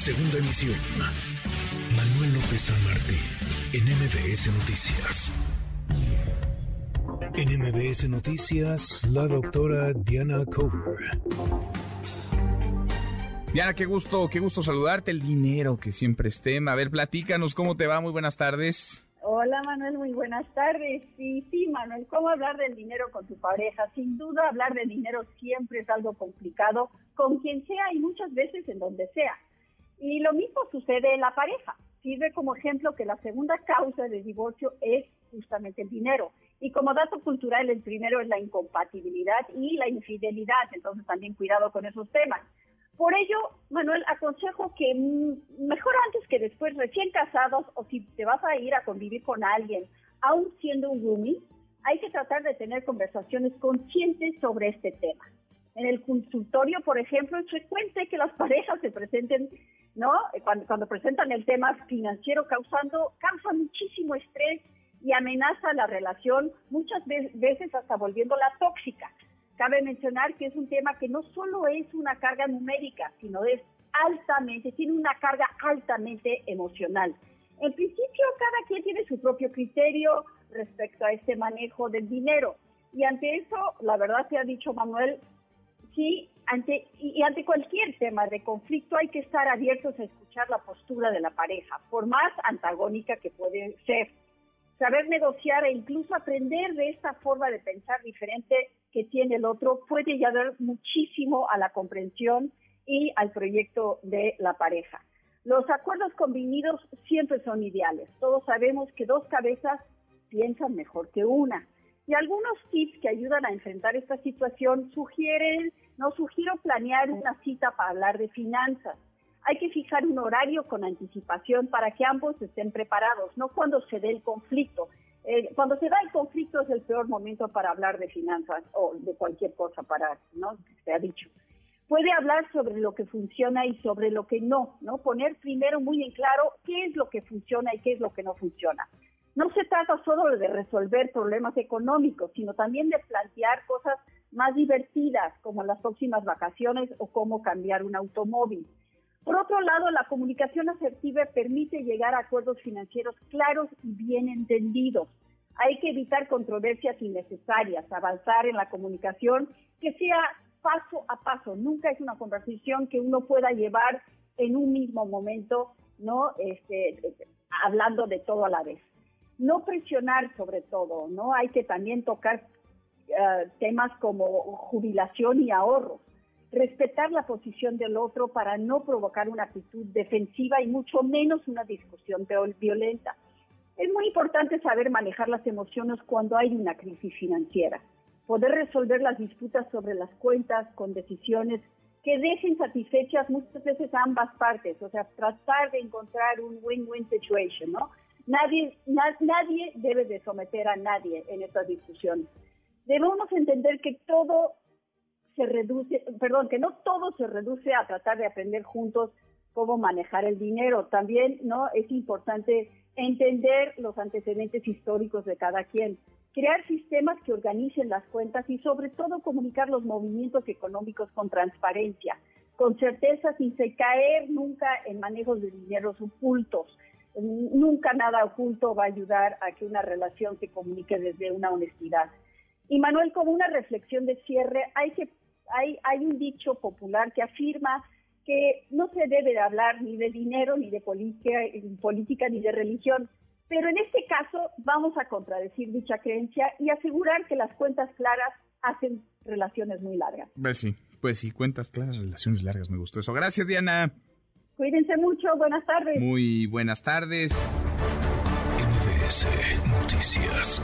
Segunda emisión. Manuel López San Martín, en MBS Noticias. En MBS Noticias, la doctora Diana Cover. Diana, qué gusto, qué gusto saludarte. El dinero que siempre esté. A ver, platícanos cómo te va. Muy buenas tardes. Hola Manuel, muy buenas tardes. Sí, sí, Manuel, ¿cómo hablar del dinero con tu pareja? Sin duda, hablar de dinero siempre es algo complicado, con quien sea y muchas veces en donde sea. Y lo mismo sucede en la pareja. Sirve como ejemplo que la segunda causa de divorcio es justamente el dinero. Y como dato cultural, el primero es la incompatibilidad y la infidelidad. Entonces también cuidado con esos temas. Por ello, Manuel, aconsejo que mejor antes que después, recién casados o si te vas a ir a convivir con alguien, aún siendo un roomie, hay que tratar de tener conversaciones conscientes sobre este tema. En el consultorio, por ejemplo, es frecuente que las parejas se presenten, ¿no? Cuando, cuando presentan el tema financiero, causando, causa muchísimo estrés y amenaza la relación, muchas veces hasta volviéndola tóxica. Cabe mencionar que es un tema que no solo es una carga numérica, sino es altamente, tiene una carga altamente emocional. En principio, cada quien tiene su propio criterio respecto a este manejo del dinero. Y ante eso, la verdad se ha dicho Manuel, sí, ante, y ante cualquier tema de conflicto hay que estar abiertos a escuchar la postura de la pareja, por más antagónica que puede ser. Saber negociar e incluso aprender de esta forma de pensar diferente que tiene el otro puede ayudar muchísimo a la comprensión y al proyecto de la pareja. Los acuerdos convenidos siempre son ideales. Todos sabemos que dos cabezas piensan mejor que una. Y algunos tips que ayudan a enfrentar esta situación sugieren, no sugiero planear una cita para hablar de finanzas. Hay que fijar un horario con anticipación para que ambos estén preparados, no cuando se dé el conflicto, eh, cuando se da el conflicto es el peor momento para hablar de finanzas o de cualquier cosa para, ¿no? Se ha dicho. Puede hablar sobre lo que funciona y sobre lo que no, ¿no? Poner primero muy en claro qué es lo que funciona y qué es lo que no funciona. No se trata solo de resolver problemas económicos, sino también de plantear cosas más divertidas, como las próximas vacaciones o cómo cambiar un automóvil. Por otro lado, la comunicación asertiva permite llegar a acuerdos financieros claros y bien entendidos. Hay que evitar controversias innecesarias, avanzar en la comunicación que sea paso a paso. Nunca es una conversación que uno pueda llevar en un mismo momento, ¿no? Este, hablando de todo a la vez. No presionar sobre todo, ¿no? Hay que también tocar eh, temas como jubilación y ahorros respetar la posición del otro para no provocar una actitud defensiva y mucho menos una discusión violenta. Es muy importante saber manejar las emociones cuando hay una crisis financiera, poder resolver las disputas sobre las cuentas con decisiones que dejen satisfechas muchas veces a ambas partes, o sea, tratar de encontrar un win-win situation, ¿no? Nadie, nadie debe de someter a nadie en estas discusiones. Debemos entender que todo se reduce, perdón, que no todo se reduce a tratar de aprender juntos cómo manejar el dinero. También, ¿no? Es importante entender los antecedentes históricos de cada quien, crear sistemas que organicen las cuentas y sobre todo comunicar los movimientos económicos con transparencia, con certeza sin caer nunca en manejos de dineros ocultos. Nunca nada oculto va a ayudar a que una relación se comunique desde una honestidad. Y Manuel, como una reflexión de cierre, hay que hay, un dicho popular que afirma que no se debe de hablar ni de dinero, ni de política, política, ni de religión. Pero en este caso vamos a contradecir dicha creencia y asegurar que las cuentas claras hacen relaciones muy largas. Pues sí, pues sí, cuentas claras, relaciones largas, me gustó eso. Gracias, Diana. Cuídense mucho, buenas tardes. Muy buenas tardes. MBS Noticias.